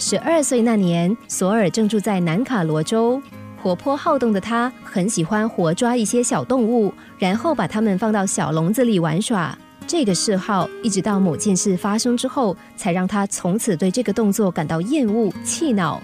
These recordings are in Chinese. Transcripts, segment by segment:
十二岁那年，索尔正住在南卡罗州。活泼好动的他，很喜欢活抓一些小动物，然后把它们放到小笼子里玩耍。这个嗜好一直到某件事发生之后，才让他从此对这个动作感到厌恶、气恼。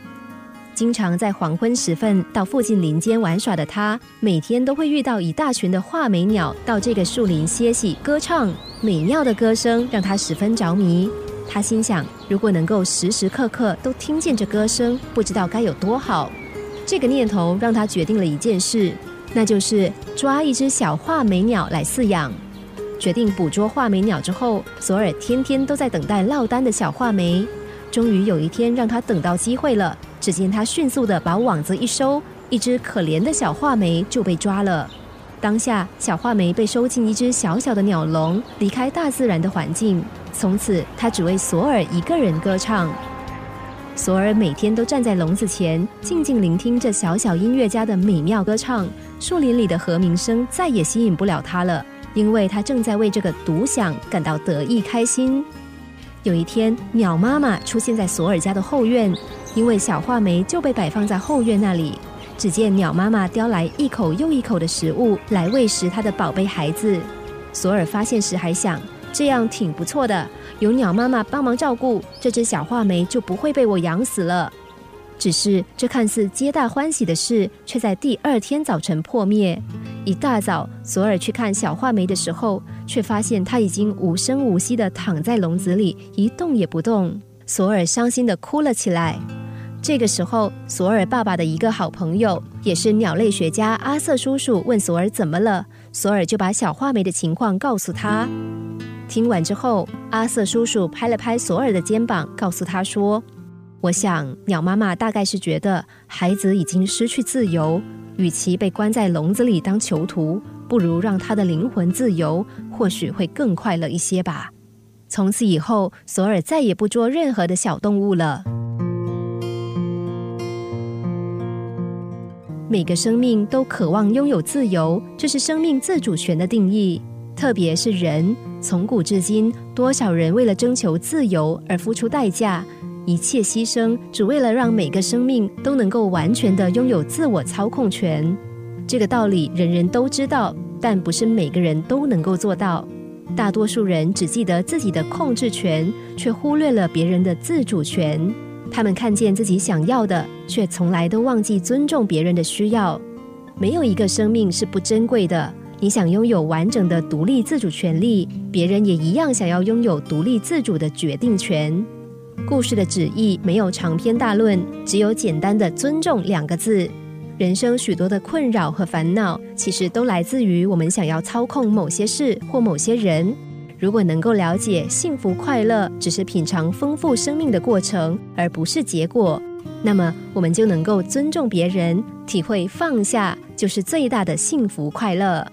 经常在黄昏时分到附近林间玩耍的他，每天都会遇到一大群的画眉鸟到这个树林歇息、歌唱。美妙的歌声让他十分着迷。他心想，如果能够时时刻刻都听见这歌声，不知道该有多好。这个念头让他决定了一件事，那就是抓一只小画眉鸟来饲养。决定捕捉画眉鸟之后，索尔天天都在等待落单的小画眉。终于有一天，让他等到机会了。只见他迅速的把网子一收，一只可怜的小画眉就被抓了。当下，小画眉被收进一只小小的鸟笼，离开大自然的环境。从此，他只为索尔一个人歌唱。索尔每天都站在笼子前，静静聆听这小小音乐家的美妙歌唱。树林里的和鸣声再也吸引不了他了，因为他正在为这个独享感到得意开心。有一天，鸟妈妈出现在索尔家的后院。因为小画眉就被摆放在后院那里，只见鸟妈妈叼来一口又一口的食物来喂食它的宝贝孩子。索尔发现时还想，这样挺不错的，有鸟妈妈帮忙照顾，这只小画眉就不会被我养死了。只是这看似皆大欢喜的事，却在第二天早晨破灭。一大早，索尔去看小画眉的时候，却发现它已经无声无息地躺在笼子里，一动也不动。索尔伤心地哭了起来。这个时候，索尔爸爸的一个好朋友，也是鸟类学家阿瑟叔叔，问索尔怎么了，索尔就把小画眉的情况告诉他。听完之后，阿瑟叔叔拍了拍索尔的肩膀，告诉他说：“我想，鸟妈妈大概是觉得孩子已经失去自由，与其被关在笼子里当囚徒，不如让他的灵魂自由，或许会更快乐一些吧。”从此以后，索尔再也不捉任何的小动物了。每个生命都渴望拥有自由，这是生命自主权的定义。特别是人，从古至今，多少人为了征求自由而付出代价，一切牺牲，只为了让每个生命都能够完全的拥有自我操控权。这个道理人人都知道，但不是每个人都能够做到。大多数人只记得自己的控制权，却忽略了别人的自主权。他们看见自己想要的，却从来都忘记尊重别人的需要。没有一个生命是不珍贵的。你想拥有完整的独立自主权利，别人也一样想要拥有独立自主的决定权。故事的旨意没有长篇大论，只有简单的“尊重”两个字。人生许多的困扰和烦恼，其实都来自于我们想要操控某些事或某些人。如果能够了解幸福快乐只是品尝丰富生命的过程，而不是结果，那么我们就能够尊重别人，体会放下就是最大的幸福快乐。